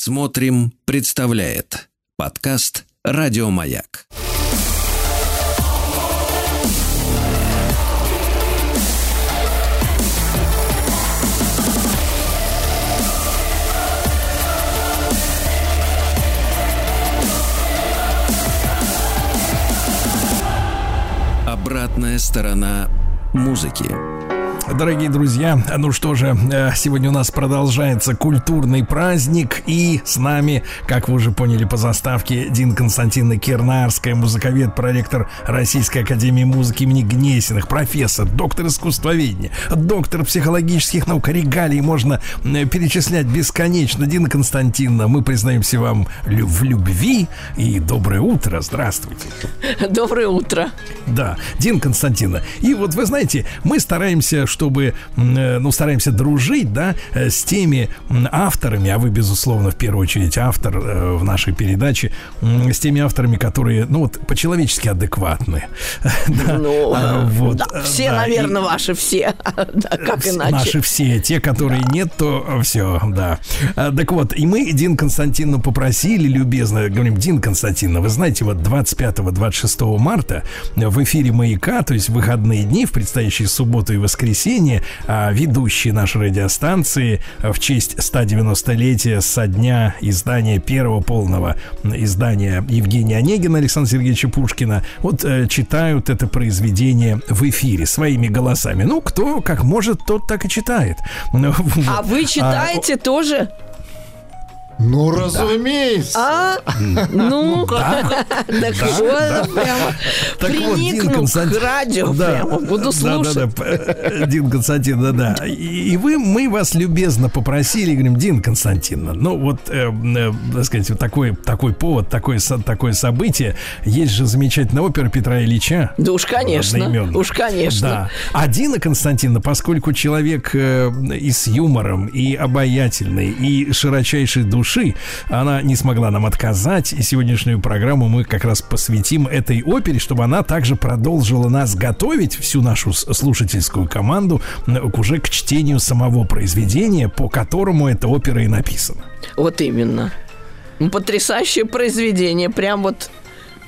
Смотрим, представляет подкаст Радиомаяк. Обратная сторона музыки. Дорогие друзья, ну что же, э, сегодня у нас продолжается культурный праздник, и с нами, как вы уже поняли по заставке, Дин Константина Кернарская, музыковед, проректор Российской Академии Музыки имени Гнесиных, профессор, доктор искусствоведения, доктор психологических наук, регалий можно э, перечислять бесконечно. Дина Константиновна, мы признаемся вам в любви и доброе утро, здравствуйте. Доброе утро. Да, Дин Константиновна, и вот вы знаете, мы стараемся, чтобы, э, ну, стараемся дружить, да, э, с теми авторами, а вы, безусловно, в первую очередь автор э, в нашей передаче, с теми авторами, которые, ну, вот, по-человечески адекватны. Ну, вот, все, наверное, ваши все, как иначе. Наши все, те, которые нет, то все, да. Так вот, и мы Дин Константиновну попросили, любезно, говорим, Дин Константиновна, вы знаете, вот 25-26 марта в эфире «Маяка», то есть выходные дни, в предстоящие субботу и воскресенье, воскресенье а, ведущий нашей радиостанции в честь 190-летия со дня издания первого полного издания Евгения Онегина Александра Сергеевича Пушкина вот э, читают это произведение в эфире своими голосами. Ну, кто как может, тот так и читает. А вы читаете а, тоже? Ну, разумеется. А? Ну, так вот, прямо приникну к радио прямо, буду слушать. Дин Константин, да-да. И вы, мы вас любезно попросили, говорим, Дин Константиновна, ну вот, э, э, так сказать, вот такой, такой повод, такое, такое событие. Есть же замечательная опера Петра Ильича. Да уж, конечно, уж, конечно. Да. А Дина Константиновна, поскольку человек э, и с юмором, и обаятельный, и широчайший душ души. Она не смогла нам отказать, и сегодняшнюю программу мы как раз посвятим этой опере, чтобы она также продолжила нас готовить, всю нашу слушательскую команду, уже к чтению самого произведения, по которому эта опера и написана. Вот именно. Потрясающее произведение, прям вот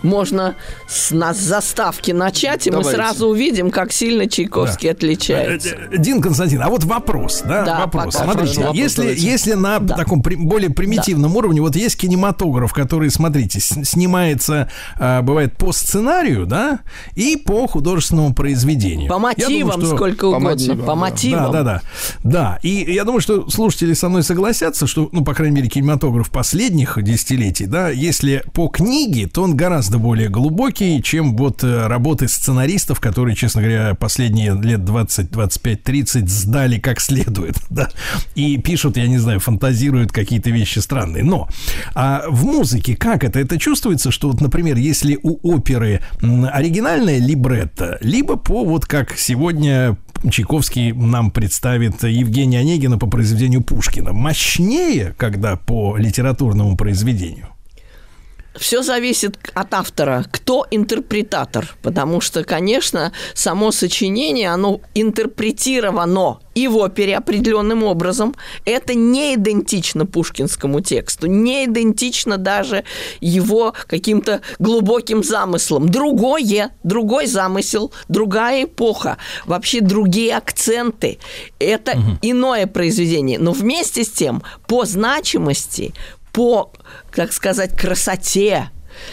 можно с нас заставки начать, и Давайте. мы сразу увидим, как сильно Чайковский да. отличается. Э, Дин Константин, а вот вопрос, да, да вопрос. Пока, смотрите, вопрос, если, если на да. таком при, более примитивном да. уровне, вот есть кинематограф, который, смотрите, снимается, а, бывает по сценарию, да, и по художественному произведению. По мотивам думаю, что... сколько угодно, по мотивам. По мотивам. Да, да, да. Да, и я думаю, что слушатели со мной согласятся, что, ну, по крайней мере, кинематограф последних десятилетий, да, если по книге, то он гораздо гораздо более глубокий, чем вот э, работы сценаристов, которые, честно говоря, последние лет 20, 25, 30 сдали как следует, да, и пишут, я не знаю, фантазируют какие-то вещи странные. Но а в музыке как это? Это чувствуется, что вот, например, если у оперы оригинальная либретто, либо по вот как сегодня Чайковский нам представит Евгения Онегина по произведению Пушкина. Мощнее, когда по литературному произведению? Все зависит от автора, кто интерпретатор, потому что, конечно, само сочинение, оно интерпретировано и в опере определенным образом. Это не идентично пушкинскому тексту, не идентично даже его каким-то глубоким замыслам. Другое, другой замысел, другая эпоха, вообще другие акценты. Это угу. иное произведение. Но вместе с тем, по значимости, по, как сказать, красоте.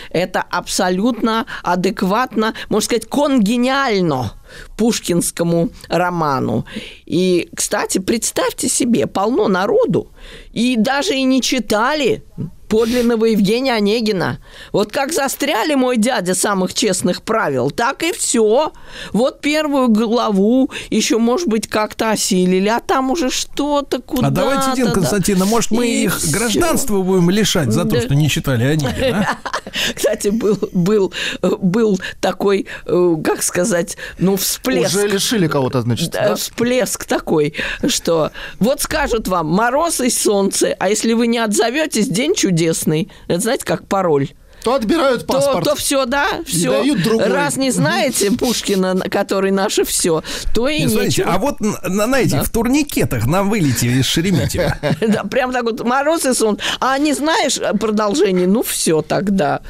Это абсолютно адекватно, можно сказать, конгениально пушкинскому роману. И, кстати, представьте себе, полно народу, и даже и не читали подлинного Евгения Онегина. Вот как застряли мой дядя самых честных правил, так и все. Вот первую главу еще, может быть, как-то осилили, а там уже что-то куда-то. А давайте, Дин Константин, может, мы и их все. гражданства будем лишать за то, что не читали Онегина? Кстати, был, был, был такой, э, как сказать, ну, всплеск. Уже лишили кого-то, значит, да? Всплеск такой, что вот скажут вам мороз и солнце, а если вы не отзоветесь, день чудесный чудесный. Это знаете, как пароль. То отбирают то, паспорт. то все, да, все. дают другой. Раз не знаете Пушкина, который наше все, то и Не, смотрите, а вот на, на этих в турникетах на вылете из Шереметьево. Да, прям так вот мороз и сон. А не знаешь продолжение, ну все тогда.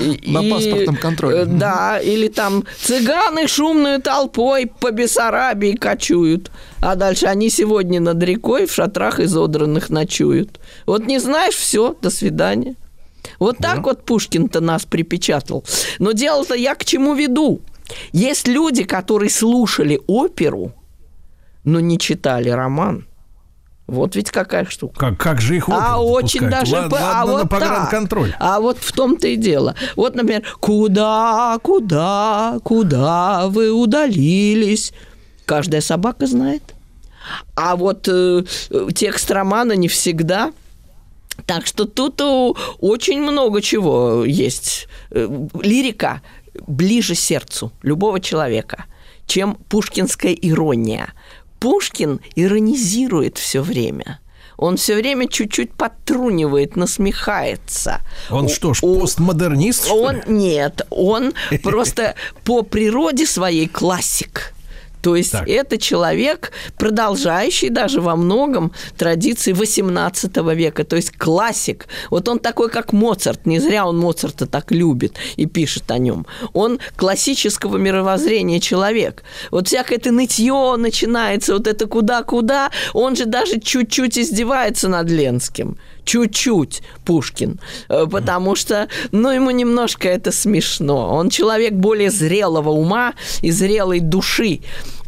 И- На и, паспортном контроле. Да, или там цыганы шумной толпой по Бессарабии кочуют. А дальше они сегодня над рекой в шатрах изодранных ночуют. Вот не знаешь, все, до свидания. Вот так вот Пушкин-то нас припечатал. Но дело-то я к чему веду? Есть люди, которые слушали оперу, но не читали роман. Вот ведь какая штука. Как, как же их А очень пускать? даже... Ладно, а ладно, вот так. А вот в том-то и дело. Вот, например, куда, куда, куда вы удалились? Каждая собака знает. А вот э, текст романа не всегда. Так что тут э, очень много чего есть. Э, Лирика ближе сердцу любого человека, чем пушкинская ирония. Пушкин иронизирует все время. Он все время чуть-чуть подтрунивает, насмехается. Он У- что ж, у- постмодернист, что он ли? нет, он просто по природе своей классик. То есть Так. это человек, продолжающий даже во многом традиции XVIII века, то есть классик. Вот он такой, как Моцарт, не зря он Моцарта так любит и пишет о нем. Он классического мировоззрения человек. Вот всякое это нытье начинается, вот это куда-куда, он же даже чуть-чуть издевается над Ленским чуть-чуть Пушкин, Э, потому что, ну, ему немножко это смешно. Он человек более зрелого ума и зрелой души.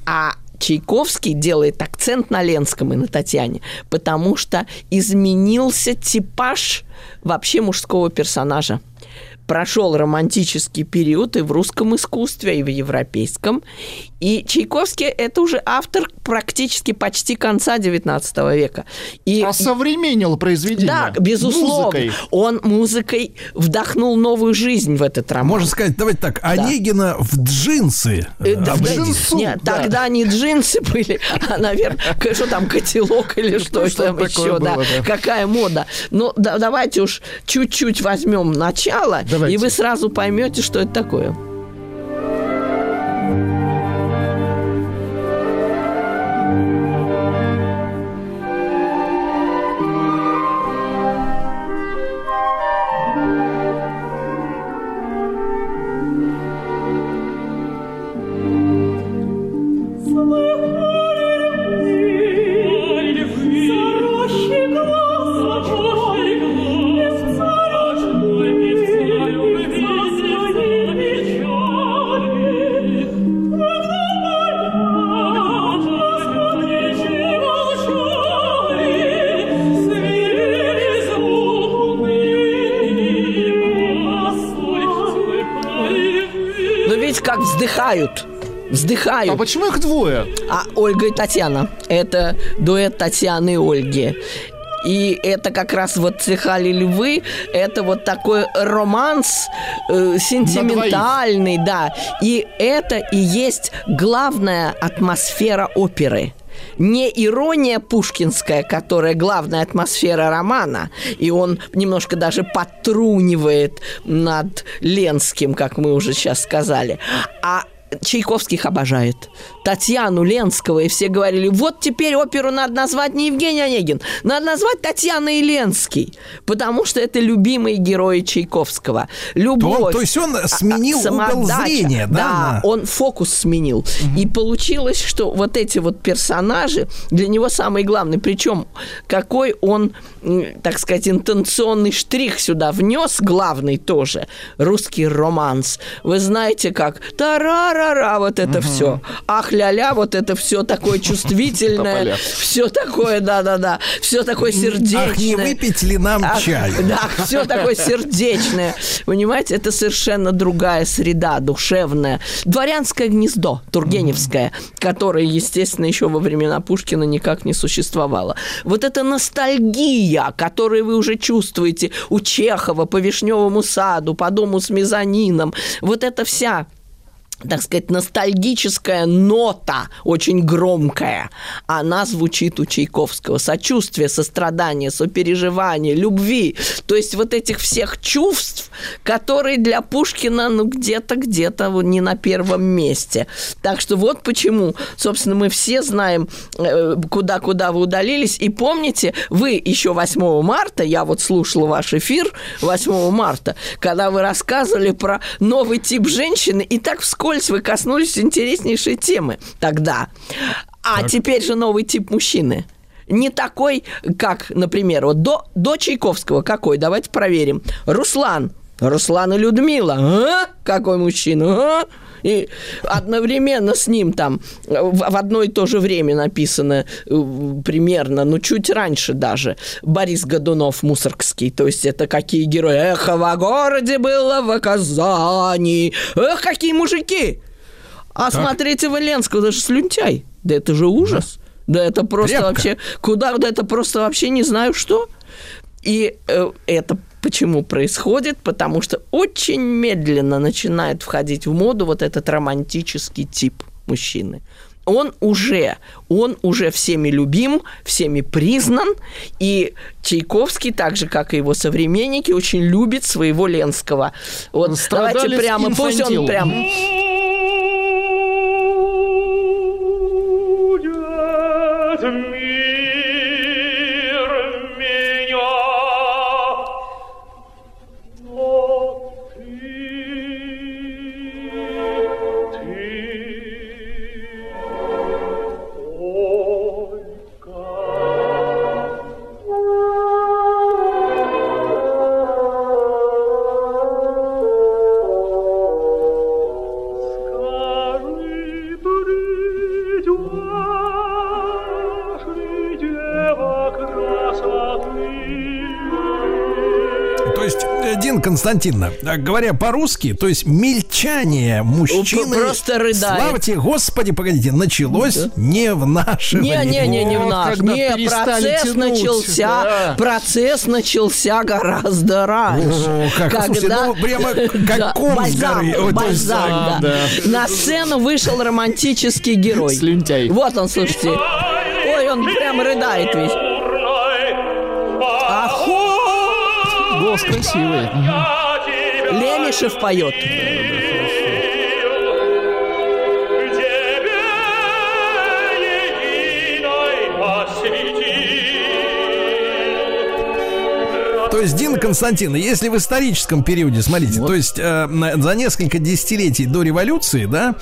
А Чайковский делает акцент на Ленском и на Татьяне, потому что изменился типаж вообще мужского персонажа. Прошел романтический период и в русском искусстве, и в европейском. И Чайковский – это уже автор практически почти конца XIX века. И Осовременил произведение. да, безусловно. Музыкой. Он музыкой вдохнул новую жизнь в этот роман. Можно сказать, давайте так, Онегина в джинсы э, Э, да, да, джинсу, Нет, да. тогда не джинсы были, а, наверное, что там, котелок или что, что там еще, да, было, да. какая мода. Ну, да- давайте уж чуть-чуть возьмем начало, Давайте. и вы сразу поймете, что это такое. Вздыхают. А почему их двое? А Ольга и Татьяна. Это дуэт Татьяны и Ольги. И это как раз вот «Цехали львы», это вот такой романс э, сентиментальный, да. И это и есть главная атмосфера оперы. Не ирония пушкинская, которая главная атмосфера романа, и он немножко даже подтрунивает над Ленским, как мы уже сейчас сказали, а Чайковский их обожает. Татьяну Ленского, и все говорили, вот теперь оперу надо назвать не Евгений Онегин, надо назвать Татьяна и Ленский, потому что это любимые герои Чайковского. Любовь. Он- то есть он сменил а, угол самодача. зрения, да, на- он фокус сменил. И получилось, что вот эти вот персонажи для него самые главные. Причем какой он, так сказать, интенционный штрих сюда внес, главный тоже, русский романс. Вы знаете как? Тарарара, вот это все. Ах, ля-ля, вот это все такое чувствительное. Все такое, да-да-да. Все такое сердечное. Ах, не выпить ли нам Ах, чай? Да, все такое сердечное. Понимаете, это совершенно другая среда, душевная. Дворянское гнездо, Тургеневское, которое, естественно, еще во времена Пушкина никак не существовало. Вот эта ностальгия, которую вы уже чувствуете у Чехова по Вишневому саду, по дому с мезонином, вот эта вся так сказать, ностальгическая нота, очень громкая, она звучит у Чайковского. Сочувствие, сострадание, сопереживание, любви. То есть вот этих всех чувств, которые для Пушкина, ну, где-то, где-то не на первом месте. Так что вот почему, собственно, мы все знаем, э, куда-куда вы удалились. И помните, вы еще 8 марта, я вот слушала ваш эфир 8 марта, когда вы рассказывали про новый тип женщины, и так вскоре вскользь вы коснулись интереснейшей темы тогда. А так. теперь же новый тип мужчины. Не такой, как, например, вот до, до Чайковского какой? Давайте проверим. Руслан. Руслан и Людмила. А? Какой мужчина? А? И одновременно с ним там в одно и то же время написано э, примерно, ну, чуть раньше даже, Борис Годунов Мусоргский. То есть это какие герои. Эхо во городе было в Казани. Эх, какие мужики! А так. смотрите Валенского, это же слюнтяй. Да это же ужас. Да, да это просто Крепко. вообще... Куда? Да это просто вообще не знаю что. И э, это Почему происходит? Потому что очень медленно начинает входить в моду вот этот романтический тип мужчины он уже, он уже всеми любим, всеми признан, и Чайковский, так же, как и его современники, очень любит своего Ленского. Вот Страдали давайте прямо, пусть он прям... Константиновна, говоря по-русски, то есть мельчание мужчины... Просто рыдает. Славьте, господи, погодите, началось да. не в наше не, время. Не, не, не в наш. Не, процесс тянуть. начался, да. процесс начался гораздо раньше. О, как, когда... слушайте, ну, прямо как ком бальзам, с бальзам, да. Да. На сцену вышел романтический герой. Слюнтяй. Вот он, слушайте. Ой, он прям рыдает весь. Голос красивый. Лемешев поет. То есть, Дина Константина, если в историческом периоде, смотрите, вот. то есть э, за несколько десятилетий до революции, да,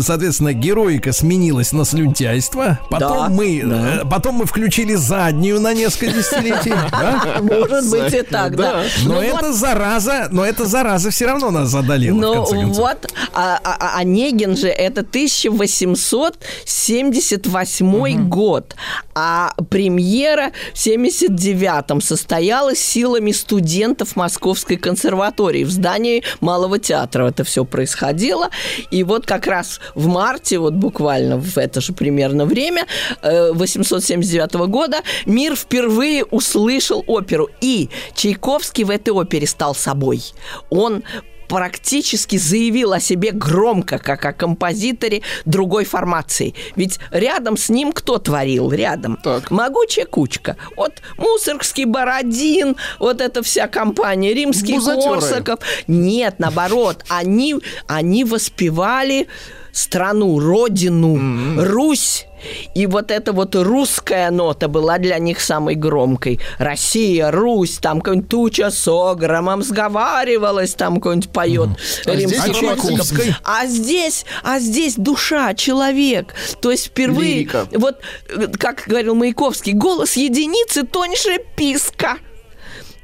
соответственно, героика сменилась на слюнтяйство, потом да, мы, да. Э, потом мы включили заднюю на несколько десятилетий, Может быть и так, да. Но ну это зараза, но это зараза все равно нас задалила. Ну вот, а, а, а Онегин же это 1878 год, а премьера в 79-м состоялась сила силами студентов Московской консерватории. В здании Малого театра это все происходило. И вот как раз в марте, вот буквально в это же примерно время, 879 э, года, мир впервые услышал оперу. И Чайковский в этой опере стал собой. Он практически заявил о себе громко, как о композиторе другой формации. Ведь рядом с ним кто творил? Рядом. Так. Могучая кучка. Вот Мусоргский, Бородин, вот эта вся компания, Римский. Корсаков. Нет, наоборот, они, они воспевали страну, родину, mm-hmm. Русь. И вот эта вот русская нота была для них самой громкой. Россия, Русь, там какая-нибудь туча с огромом сговаривалась, там какой-нибудь поет mm-hmm. римский а, а здесь, а здесь душа, человек. То есть впервые, Лирика. вот как говорил Маяковский, голос единицы тоньше писка.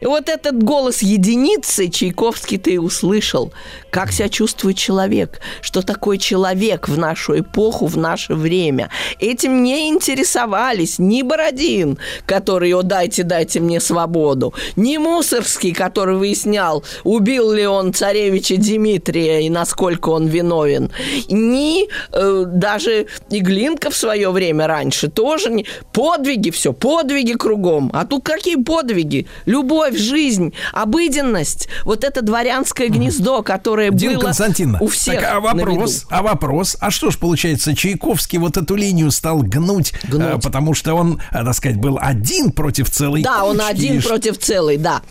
И вот этот голос единицы Чайковский ты услышал. Как себя чувствует человек? Что такое человек в нашу эпоху, в наше время? Этим не интересовались ни Бородин, который «О, дайте, дайте мне свободу», ни Мусорский, который выяснял, убил ли он царевича Дмитрия и насколько он виновен, ни э, даже Иглинка в свое время раньше тоже не... Подвиги, все, подвиги кругом. А тут какие подвиги? Любой любовь, жизнь, обыденность, вот это дворянское гнездо, которое Дина было Константиновна, у всех так, а вопрос, а вопрос, а что ж получается, Чайковский вот эту линию стал гнуть, Гнуть. э, потому что он, э, так сказать, был один против целой Да, он кучки, один или что? против целой, да.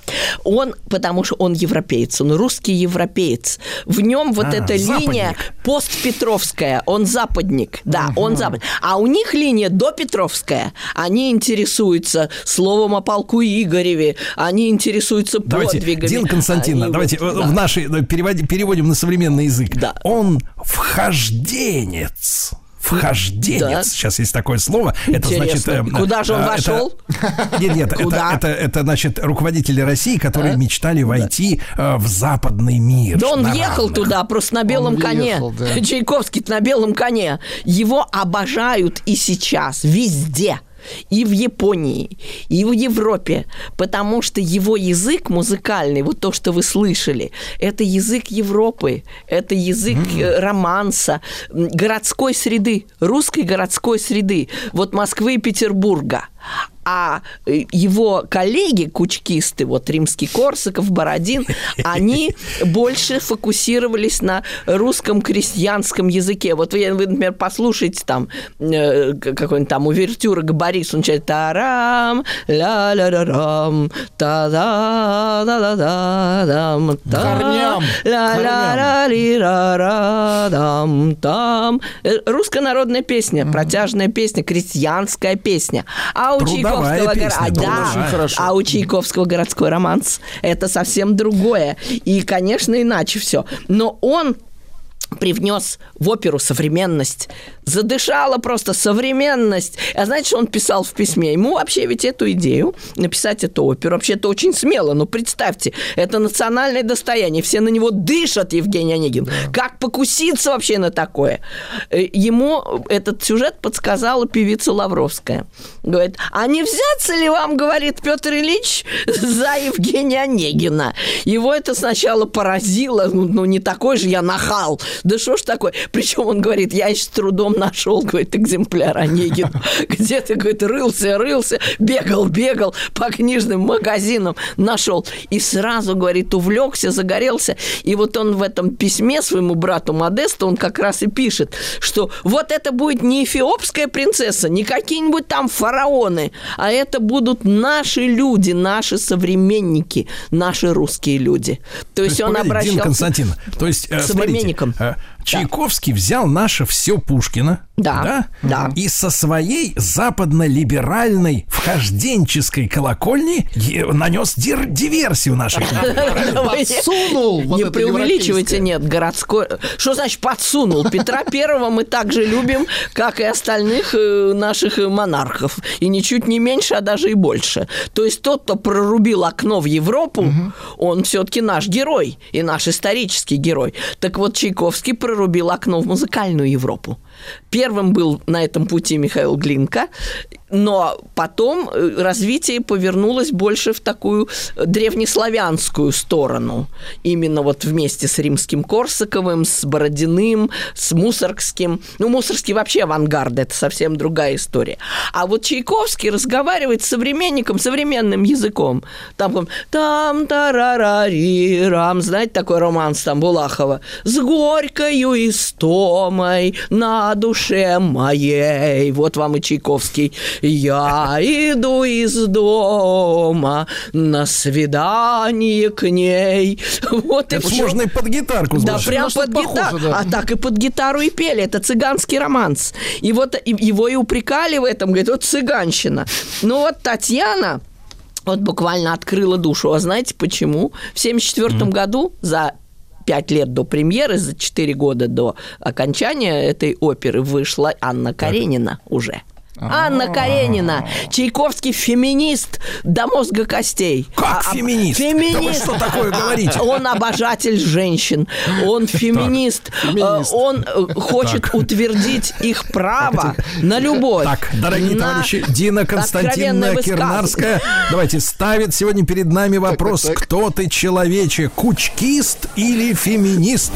Он, потому что он европеец, он русский европеец. В нем вот А, эта западник. линия постпетровская, он западник, да, он западник. А у них линия допетровская. Они интересуются словом о полку Игореве, они интересуются Давайте, подвигами. Дина Константиновна, Они давайте вот, э, да. в наши э, переводи- переводим на современный язык. Да. Он вхожденец. Вхожденец. Да. Сейчас есть такое слово. Это значит. Интересно. э, Куда же он э, вошел? это- Нет, нет, это, Куда? это, это, значит руководители России, которые мечтали войти э, в западный мир. Да он въехал равных. туда просто на белом Он коне. въехал, да. Чайковский на белом коне. Его обожают и сейчас, везде. И в Японии, и в Европе, потому что его язык музыкальный, вот то, что вы слышали, это язык Европы, это язык э, романса, городской среды, русской городской среды, вот Москвы и Петербурга. А э, его коллеги, кучкисты, вот римский Корсаков, Бородин, они больше фокусировались на русском крестьянском языке. Вот вы, вы, например, послушайте там э, какой-нибудь там увертюра к Борису, он начинает тарам, ля ля ля рам та да да да да дам та ля ля ля ли ра ра дам там Э, русская народная песня, протяжная песня, крестьянская песня. А у Трудовая Чайковского гора- а, да, а у Чайковского городской романс это совсем другое. И, конечно, иначе все. Но он привнес в оперу современность. Задышала просто современность. А знаете, что он писал в письме? Ему вообще ведь эту идею написать эту оперу, вообще это очень смело. Но представьте, это национальное достояние. Все на него дышат, Евгений Онегин. Как покуситься вообще на такое? Э, Ему этот сюжет подсказала певица Лавровская. Говорит, а не взяться ли вам, говорит Петр Ильич, за Евгения Онегина? Его это сначала поразило. Ну, ну, не такой же я нахал. Да что ж такое? Причем он говорит, я с трудом нашел, говорит, экземпляр Онегина. Где-то, говорит, рылся, рылся, бегал, бегал по книжным магазинам, нашел. И сразу, говорит, увлекся, загорелся. И вот он в этом письме своему брату Модесту, он как раз и пишет, что вот это будет не эфиопская принцесса, не какие-нибудь там фараоны, а это будут наши люди, наши современники, наши русские люди. То есть, он погодите, Дина обращался... Константин, то есть, э, современникам. смотрите, э, Чайковский взял наше все Пушкина, Да, да. и со своей западно-либеральной вхожденческой колокольни нанес дир- диверсию нашей культуре. Подсунул не преувеличивайте, нет, городской... Что значит подсунул? Петра Первого мы так же любим, как и остальных э, наших монархов. И ничуть не меньше, а даже и больше. То есть тот, кто прорубил окно в Европу, он все-таки наш герой и наш исторический герой. Так вот, Чайковский прорубил окно в музыкальную Европу. Первым был на этом пути Михаил Глинка, но потом э, развитие повернулось больше в такую древнеславянскую сторону. Именно вот вместе с римским Корсаковым, с Бородиным, с Мусоргским. Ну, Мусоргский вообще авангард, это совсем другая история. А вот Чайковский разговаривает с современником современным языком. Там, там тарарари рам, знаете, такой романс там Булахова. С горькою истомой на душе моей. Вот вам и Чайковский. Я иду из дома на свидание к ней. Вот и Это всё. можно и под гитарку Да, прям под гитару. похоже, да. А так и под гитару и пели. Это цыганский романс. И вот и- его и упрекали в этом. Говорит, вот цыганщина. Ну вот Татьяна вот буквально открыла душу. А знаете почему? В 1974 году за пять лет до премьеры, за четыре года до окончания этой оперы вышла Анна Каренина уже. Анна Каренина, Чайковский феминист до мозга костей. Как А- а- феминист? Да вы Феминист. что такое говорите? Он обожатель женщин, он феминист, Феминист. Э, он э, хочет утвердить их право на любовь. Так, дорогие на товарищи, Дина Константиновна. Кирнарская, давайте, ставит сегодня перед нами вопрос, так, так. кто ты, человече, кучкист или феминист?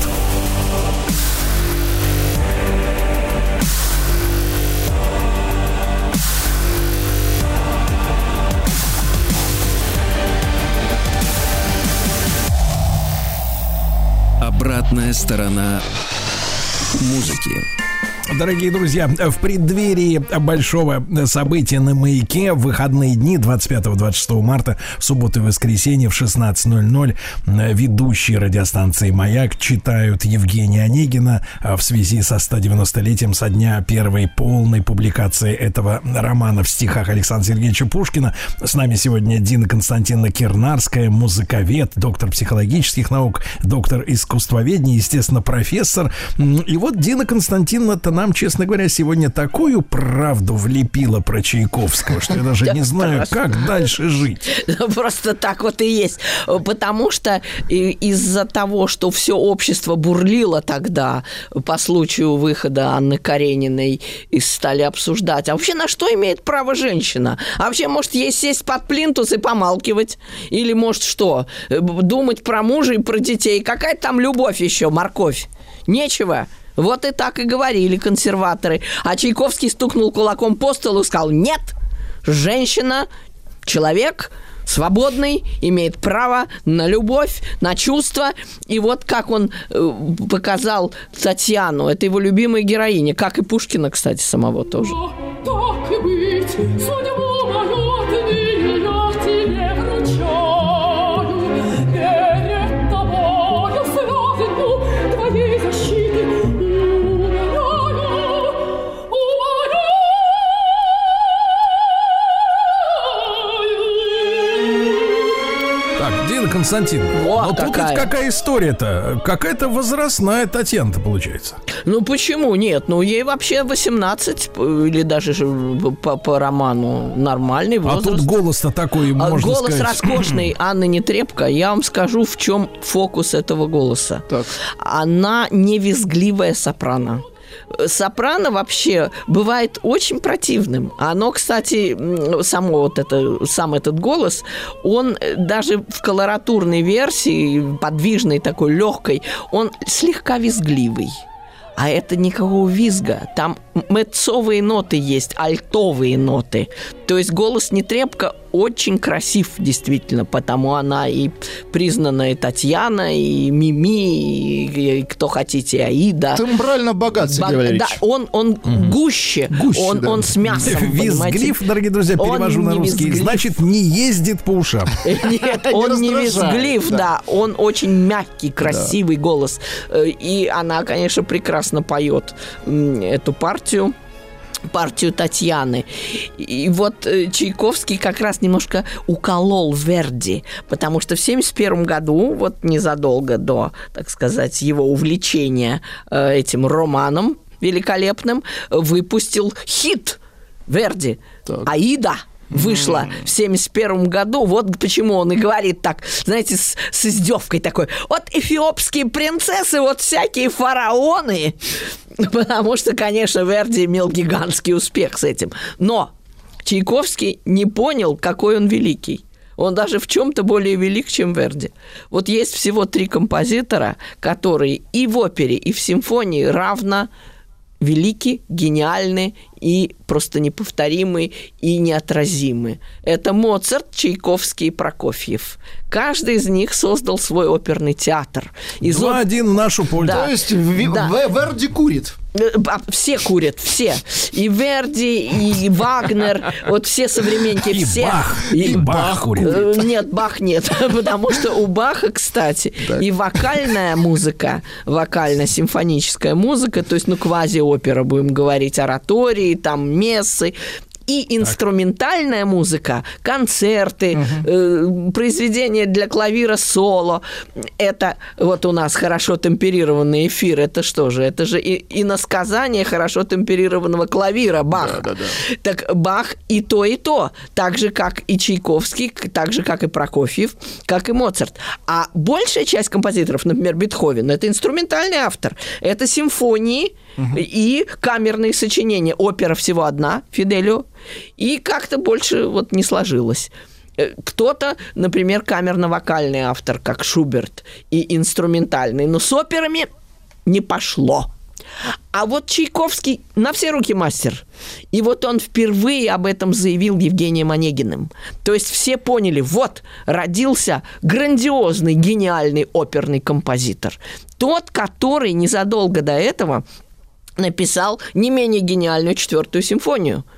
Оборотная сторона музыки. Дорогие друзья, в преддверии большого события на маяке в выходные дни 25-26 марта, в субботу и воскресенье в 16.00 ведущие радиостанции «Маяк» читают Евгения Онегина в связи со 190-летием со дня первой полной публикации этого романа в стихах Александра Сергеевича Пушкина. С нами сегодня Дина Константиновна Кирнарская, музыковед, доктор психологических наук, доктор искусствоведения, естественно, профессор. И вот Дина Константиновна-то нам, честно говоря, сегодня такую правду влепила про Чайковского, что я даже не знаю, как дальше жить. Просто так вот и есть. Потому что из-за того, что все общество бурлило тогда по случаю выхода Анны Карениной и стали обсуждать, а вообще на что имеет право женщина? А вообще, может, ей сесть под плинтус и помалкивать? Или, может, что? Думать про мужа и про детей? Какая там любовь еще, морковь? Нечего. Вот и так и говорили консерваторы. А Чайковский стукнул кулаком по столу и сказал, нет, женщина, человек, свободный, имеет право на любовь, на чувства. И вот как он э, показал Татьяну, это его любимая героиня, как и Пушкина, кстати, самого тоже. Так и быть, судьбу Константин, Вот но тут такая. ведь какая история-то? Какая-то возрастная Татьяна-то получается. Ну почему нет? Ну ей вообще 18 или даже же по, по роману нормальный А возраст. тут голос-то такой, А можно голос сказать. роскошный Анны Нетребко. Я вам скажу, в чем фокус этого голоса. Так. Она не визгливая сопрано. Сопрано вообще бывает очень противным. Оно, кстати, само вот это, сам этот голос, он даже в колоратурной версии, подвижной такой, легкой, он слегка визгливый. А это никакого визга. Там мецовые ноты есть, альтовые ноты. То есть голос Нетребко очень красив, действительно, потому она и признанная Татьяна, и Мими, и, и кто хотите, Аида. Тембрально богат, Сергей Валерьевич. Да, он, он гуще, Гуще, он, да. он с мясом? Визглив, дорогие друзья, Он перевожу на русский, визглив. значит, не ездит по ушам. Нет, он не визглив, да. Он очень мягкий, красивый голос. Э, И она, конечно, прекрасно поет эту партию партию Татьяны. И вот э, Чайковский как раз немножко уколол Верди, потому что в 1971 году, вот незадолго до, так сказать, его увлечения э, этим романом великолепным, выпустил хит Верди. «Аида» вышла в 71 году. Вот почему он и говорит так, знаете, с, с издевкой такой. Вот эфиопские принцессы, вот всякие фараоны. Потому что, конечно, Верди имел гигантский успех с этим. Но Чайковский не понял, какой он великий. Он даже в чем-то более велик, чем Верди. Вот есть всего три композитора, которые и в опере, и в симфонии равно велики, гениальны и просто неповторимы и неотразимы. Это Моцарт, Чайковский и Прокофьев. Каждый из них создал свой оперный театр. Из Два-один в нашу пользу. Да. То есть Да. Верди курит. Э, а, Все курят, все. И Верди, и Вагнер, вот все современники, И все. Бах, и Бах курит. Э, Нет, Бах нет, потому что у Баха, кстати, и вокальная музыка, вокально-симфоническая музыка, то есть, ну, квази-опера, будем говорить, оратории, там, мессы, и инструментальная музыка, концерты, э, произведения для клавира соло. Это вот у нас хорошо темперированный эфир. Это что же? Это же и, иносказание хорошо темперированного клавира Баха. Так Бах и то, и то. Так же, как и Чайковский, так же, как и Прокофьев, как и Моцарт. А большая часть композиторов, например, Бетховен, это инструментальный автор. Это симфонии и камерные сочинения. Опера всего одна, Фиделио. И как-то больше вот не сложилось. Э, Кто-то, например, камерно-вокальный автор, как Шуберт, и инструментальный. Но с операми не пошло. А вот Чайковский на все руки мастер. И вот он впервые об этом заявил Евгением Онегиным. То есть все поняли, вот родился грандиозный, гениальный оперный композитор. Тот, который незадолго до этого написал не менее гениальную четвертую симфонию –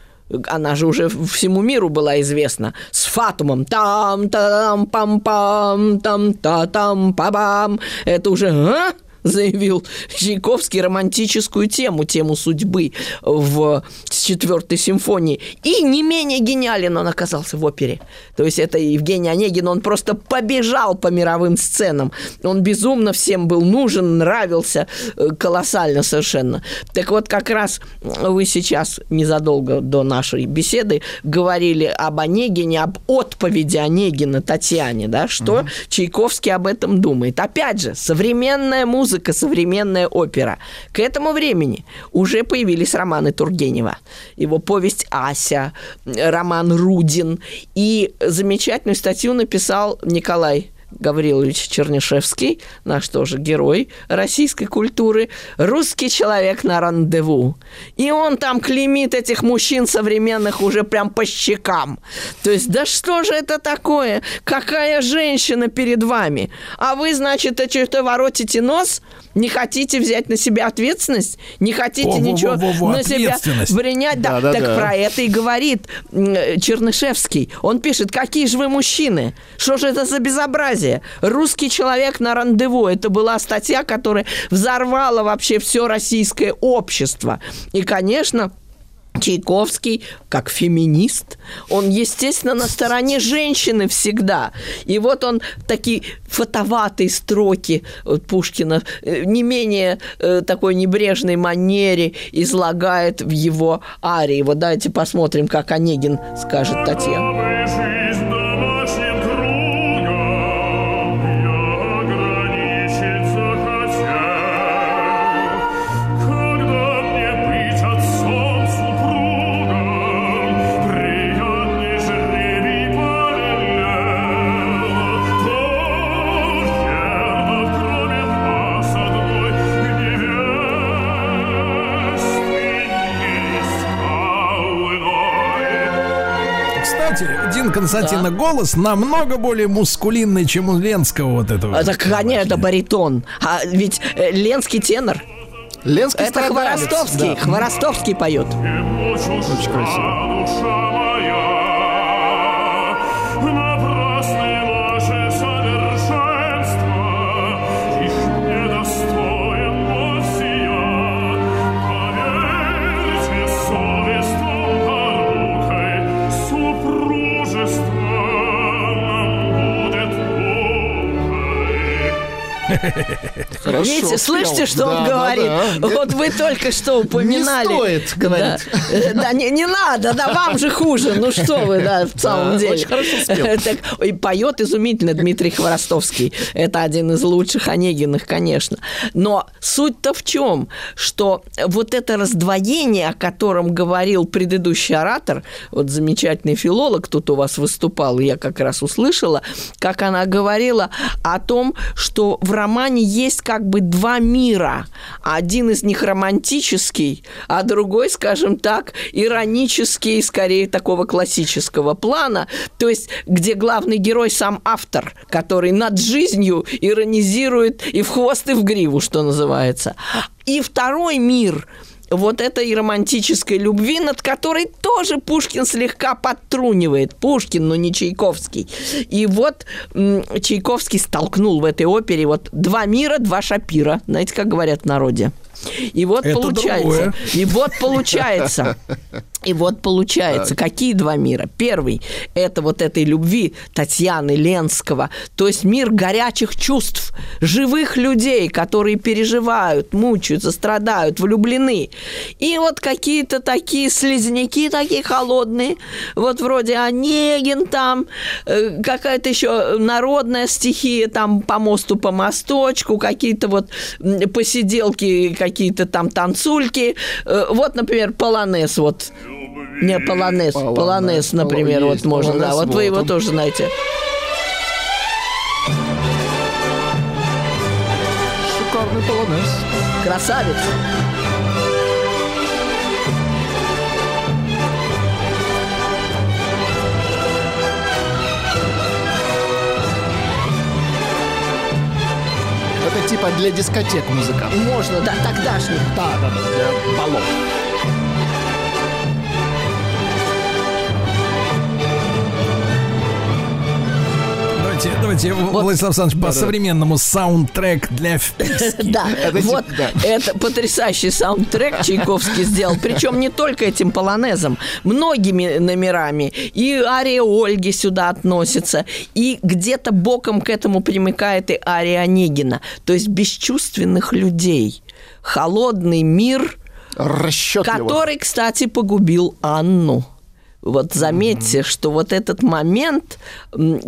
она же уже всему миру была известна, с Фатумом. Там, там, пам, пам, там, та, там, па, бам. Это уже, а? заявил Чайковский романтическую тему, тему судьбы в четвертой симфонии. И не менее гениален он оказался в опере. То есть это Евгений Онегин, он просто побежал по мировым сценам. Он безумно всем был нужен, нравился э, колоссально совершенно. Так вот, как раз вы сейчас незадолго до нашей беседы говорили об Онегине, об отповеди Онегина Татьяне, да, что угу. Чайковский об этом думает. Опять же, современная музыка музыка, современная опера. К этому времени уже появились романы Тургенева. Его повесть «Ася», роман «Рудин». И замечательную статью написал Николай Гаврилович Чернышевский, наш тоже герой российской культуры, русский человек на рандеву. И он там клеймит этих мужчин современных уже прям по щекам. То есть, да что же это такое? Какая женщина перед вами? А вы, значит, что-то воротите нос? Не хотите взять на себя ответственность? Не хотите О, ничего во, во, во, на себя принять? Да, да, так да. про это и говорит Чернышевский. Он пишет, какие же вы мужчины? Что же это за безобразие? Русский человек на рандеву. Это была статья, которая взорвала вообще все российское общество. И, конечно, Чайковский, как феминист, он, естественно, на стороне женщины всегда. И вот он такие фотоватые строки вот Пушкина э, не менее э, такой небрежной манере излагает в его арии. Вот давайте посмотрим, как Онегин скажет Татьяна. Константина да. голос намного более мускулинный, чем у Ленского вот этого. Это, конечно, это баритон. А ведь э, Ленский тенор. Ленский Это Хворостовский. Да. Хворостовский поет. Очень красиво. Хорошо, Видите, слышите, что да, он говорит? Да, да. Вот вы только что упоминали. Не стоит говорить. Да, да не, не надо, да, вам же хуже. Ну что вы, да, в самом да, деле. Очень хорошо спел. Так, и поет изумительно Дмитрий Хворостовский. Это один из лучших Онегиных, конечно. Но суть-то в чем? Что вот это раздвоение, о котором говорил предыдущий оратор, вот замечательный филолог тут у вас выступал, я как раз услышала, как она говорила о том, что в романе есть как бы два мира. Один из них романтический, а другой, скажем так, иронический, скорее такого классического плана. То есть, где главный герой сам автор, который над жизнью иронизирует и в хвост, и в гриву, что называется. И второй мир – вот этой романтической любви, над которой тоже Пушкин слегка подтрунивает. Пушкин, но не Чайковский. И вот Чайковский столкнул в этой опере вот два мира, два шапира. Знаете, как говорят в народе? И вот Это получается. Другое. И вот получается. И вот получается, так. какие два мира? Первый – это вот этой любви Татьяны Ленского, то есть мир горячих чувств, живых людей, которые переживают, мучаются, страдают, влюблены. И вот какие-то такие слизняки такие холодные, вот вроде Онегин там, э, какая-то еще народная стихия там по мосту, по мосточку, какие-то вот посиделки, какие-то там танцульки. Э, вот, например, полонез вот. Не, полонез. Полонез, полонез например, есть, вот можно, да. Вот, вот вы его тоже знаете. Репертуарный полонез. Красавец. Типа для дискотек музыка. Можно, да, тогдашний. Да, да, да, для балов. Давайте, давайте, Владислав Александрович, по современному саундтрек для вписки. Да, Это вот это потрясающий саундтрек Чайковский сделал. Причем не только этим полонезом, многими номерами. И ария Ольги сюда относится. И где-то боком к этому примыкает и ария Онегина. То есть бесчувственных людей. Холодный мир, Расчетливо. который, кстати, погубил Анну. Вот заметьте, что вот этот момент,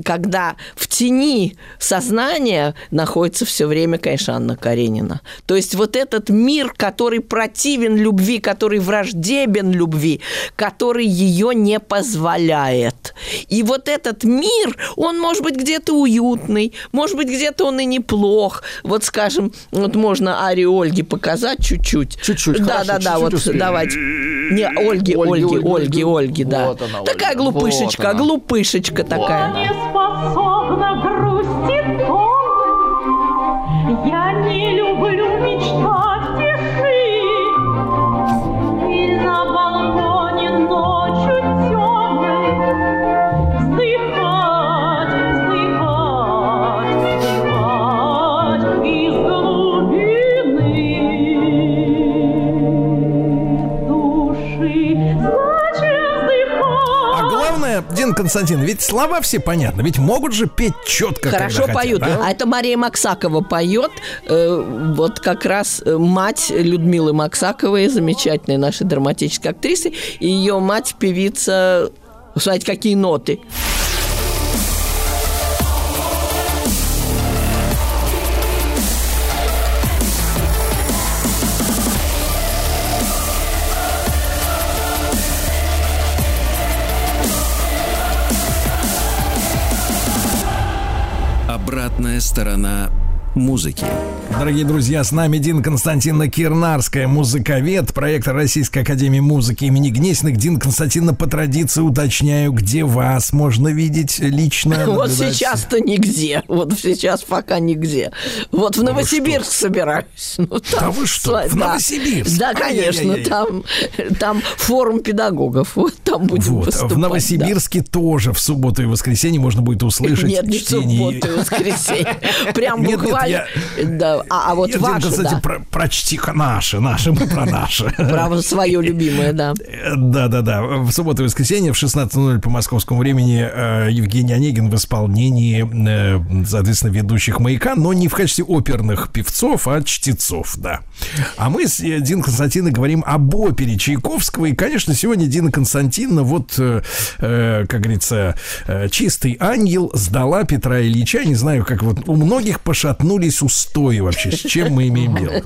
когда в тени сознания находится все время, конечно, Анна Каренина. То есть вот этот мир, который противен любви, который враждебен любви, который ее не позволяет. И вот этот мир, он может быть где-то уютный, может быть где-то он и неплох. Вот, скажем, вот можно Ари Ольги показать чуть-чуть. Чуть-чуть, Да, хорошо, да, да, чуть-чуть вот успеем. давайте. Не, Ольги, Ольги, Ольги, Ольги, Ольги, Ольги, да. Вот она, такая Ольга, глупышечка, вот она. глупышечка такая. не способна грусти томной. Я Константин, ведь слова все понятны, ведь могут же петь четко, Хорошо когда хотят, поют. да? А это Мария Максакова поет. Э, вот как раз э, мать Людмилы Максаковой, замечательной нашей драматической актрисы, и ее мать певица. Смотрите, какие ноты. Сторона музыки. Дорогие друзья, с нами Дин Константиновна Кирнарская, музыковед, проектор Российской Академии Музыки имени Гнесиных. Дин Константиновна, по традиции уточняю, где вас можно видеть лично. Вот сейчас-то нигде. Вот сейчас пока нигде. Вот в Новосибирск собираюсь. Ну, там, Да вы что, в Новосибирск? Да, конечно. Ай-яй-яй. Там, там форум педагогов. Вот там будем Вот, выступать. в Новосибирске тоже в субботу и воскресенье можно будет услышать Нет, не в чтение. субботу и воскресенье. Прям буквально. Я- Да, а, а вот Дин ваше, Константин, да. про- прочти-ка наши, наши, мы про наши. Право свое любимое, да. Да, да, да. В субботу и воскресенье в 16.00 по московскому времени э, Евгений Онегин в исполнении, э, соответственно, ведущих маяка, но не в качестве оперных певцов, а чтецов, да. А мы с э, Диной Константиновной говорим об опере Чайковского. И, конечно, сегодня Дина Константиновна, вот, как говорится, чистый ангел сдала Петра Ильича. Не знаю, как вот у многих пошатнулись устои вообще. С чем мы имеем дело?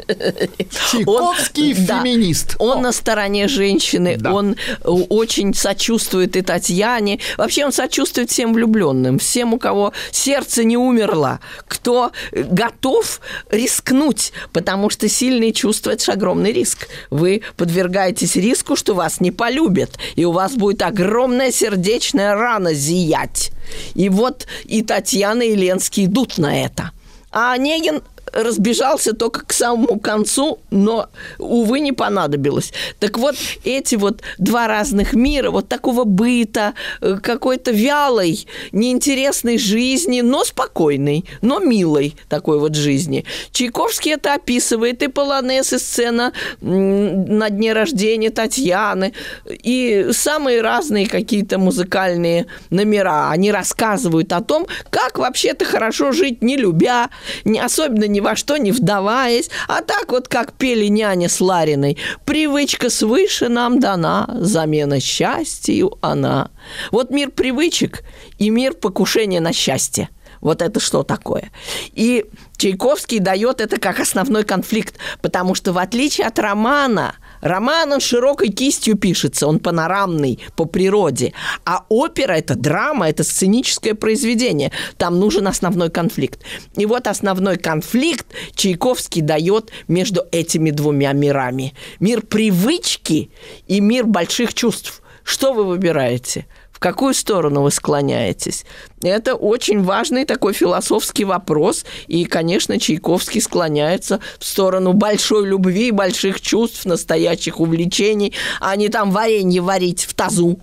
Чайковский Он- да. феминист. Он на стороне женщины, Да. он э, очень сочувствует и Татьяне. Вообще он сочувствует всем влюбленным, всем, у кого сердце не умерло, кто э, готов рискнуть, потому что сильные чувства – это же огромный риск. Вы подвергаетесь риску, что вас не полюбят, и у вас будет огромная сердечная рана зиять. И вот и Татьяна, и Ленский идут на это. А Онегин разбежался только к самому концу, но, увы, не понадобилось. Так вот, эти вот два разных мира, вот такого быта, э, какой-то вялой, неинтересной жизни, но спокойной, но милой такой вот жизни. Чайковский это описывает, и полонез, и сцена на дне рождения Татьяны, и самые разные какие-то музыкальные номера. Они рассказывают о том, как вообще-то хорошо жить, не любя, не, особенно ни во что не вдаваясь, а так вот, как пели няня с Лариной. Привычка свыше нам дана, замена счастью она. Вот мир привычек и мир покушения на счастье. Вот это что такое? И Чайковский дает это как основной конфликт, потому что в отличие от романа, роман он широкой кистью пишется, он панорамный по природе, а опера это драма, это сценическое произведение, там нужен основной конфликт. И вот основной конфликт Чайковский дает между этими двумя мирами. Мир привычки и мир больших чувств. Что вы выбираете? В какую сторону вы склоняетесь. Это очень важный такой философский вопрос. И, конечно, Чайковский склоняется в сторону большой любви, больших чувств, настоящих увлечений, а не там варенье варить в тазу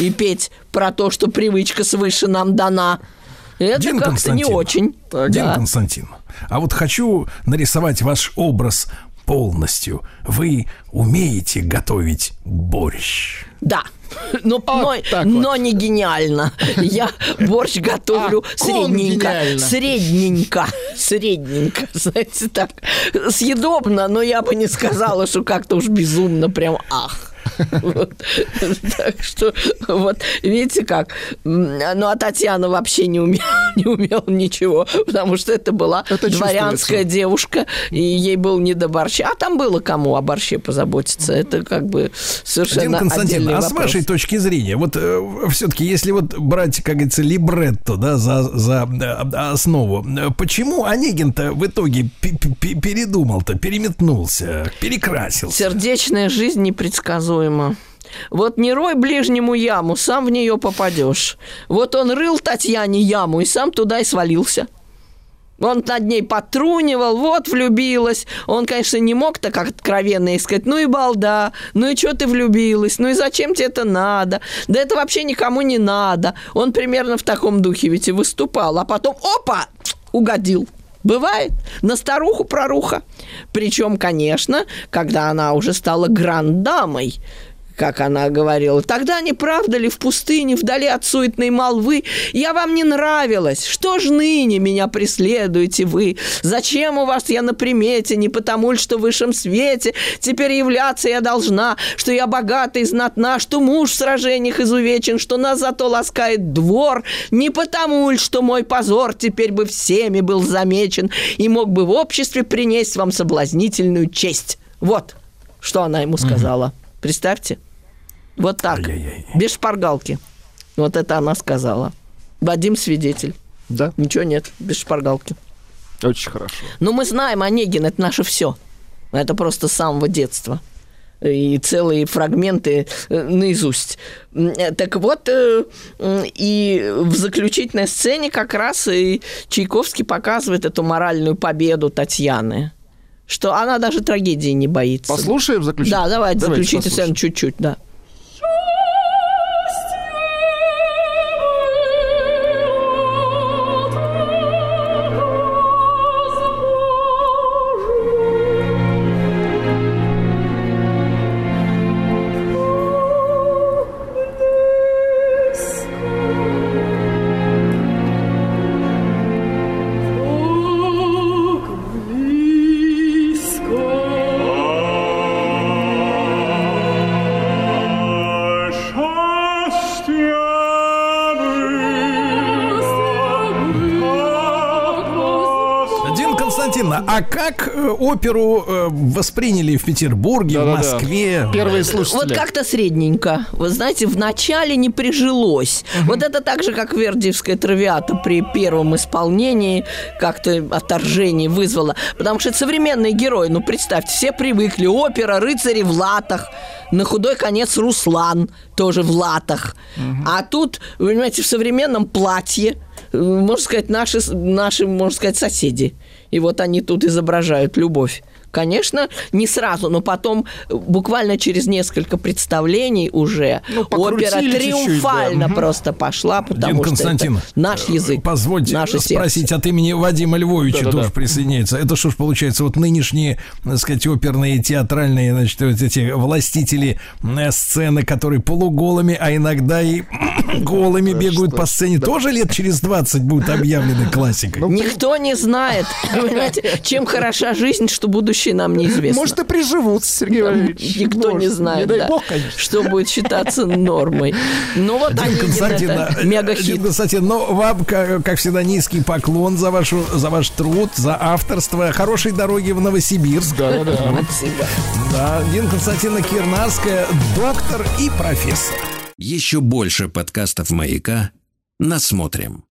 и петь про то, что привычка свыше нам дана. Это Дин как-то не очень. Дин Да. Константин, а вот хочу нарисовать ваш образ полностью. Вы умеете готовить борщ? Да. Но, но, так но не гениально. Я борщ готовлю А, средненько. Средненько. Средненько. Знаете, так. Съедобно, но я бы не сказала, что как-то уж безумно прям ах. Так что, вот, видите как. Ну, а Татьяна вообще не умела, ничего, потому что это была дворянская девушка, и ей был не до борща. А там было кому о борще позаботиться. Это как бы совершенно Константин, а с вашей точки зрения, вот все-таки, если вот брать, как говорится, либретто, да, за, за э, основу, э, почему Онегин-то в итоге пе- пе- передумал-то, переметнулся, перекрасился? Сердечная жизнь непредсказуема. Вот не рой ближнему яму, сам в нее попадешь. Вот он рыл Татьяне яму и сам туда и свалился. Он над ней потрунивал, вот влюбилась. Он, конечно, не мог так откровенно ей сказать, ну и балда, ну и что ты влюбилась, ну и зачем тебе это надо? Да это вообще никому не надо. Он примерно в таком духе ведь и выступал. А потом, опа, угодил. Бывает. На старуху проруха. Причем, конечно, когда она уже стала грандамой, как она говорила. Тогда не правда ли в пустыне, вдали от суетной молвы, я вам не нравилась? Что ж ныне меня преследуете вы? Зачем у вас я на примете? Не потому ли, что в высшем свете теперь являться я должна, что я богата и знатна, что муж в сражениях изувечен, что нас зато ласкает двор, не потому ли, что мой позор теперь бы всеми был замечен и мог бы в обществе принести вам соблазнительную честь. Вот, что она ему сказала. Представьте. Вот так. Ай-яй-яй. Без шпаргалки. Вот это она сказала. Вадим свидетель. Да, Ничего нет, без шпаргалки. очень хорошо. Но мы знаем, Онегин – это наше все. Это просто с самого детства. И целые фрагменты э, наизусть. Э, Так вот, э, и в заключительной сцене как раз и Чайковский показывает эту моральную победу Татьяны. Что она даже трагедии не боится. Послушаем заключительную? Да, давайте, Давайте заключите сцену чуть-чуть, да. А как э, оперу э, восприняли в Петербурге, в Да-да-да. Москве? Первые Вот слушатели. как-то средненько. Вы знаете, в начале не прижилось. Вот это так же, как Вердиевская травиата при первом исполнении как-то отторжение вызвало. Потому что это современные герои. Ну, представьте, все привыкли. Опера, рыцари в латах. На худой конец Руслан тоже в латах. А тут, вы понимаете, в современном платье э, можно сказать, наши, наши, можно сказать, соседи. И вот они тут изображают любовь. Конечно, не сразу, но потом э, буквально через несколько представлений уже Ну, опера триумфально да. просто пошла, потому Дин что Константин, это наш язык, Позвольте наше спросить сердце. от имени Вадима Львовича Да-да-да. тоже присоединяется. Это что ж получается, вот нынешние, так сказать, оперные, театральные, значит, вот эти властители э, сцены, которые полуголыми, а иногда и голыми бегают по сцене, тоже лет через 20 будут объявлены классикой? Никто не знает, понимаете, чем хороша жизнь, что будущее будущее нам неизвестно. Может, и приживутся, Сергей Валерьевич. Никто не знает, Не дай да, бог, конечно. что будет считаться нормой. Ну вот Дин Онегин Константин, это э, мега-хит. Константин, ну, вам, как, как всегда, низкий поклон за, вашу, за ваш труд, за авторство. Хорошей дороги в Новосибирск. Да, да, да. Спасибо. Да, Дин Константина Кирнарская, доктор и профессор. Еще больше подкастов «Маяка» насмотрим.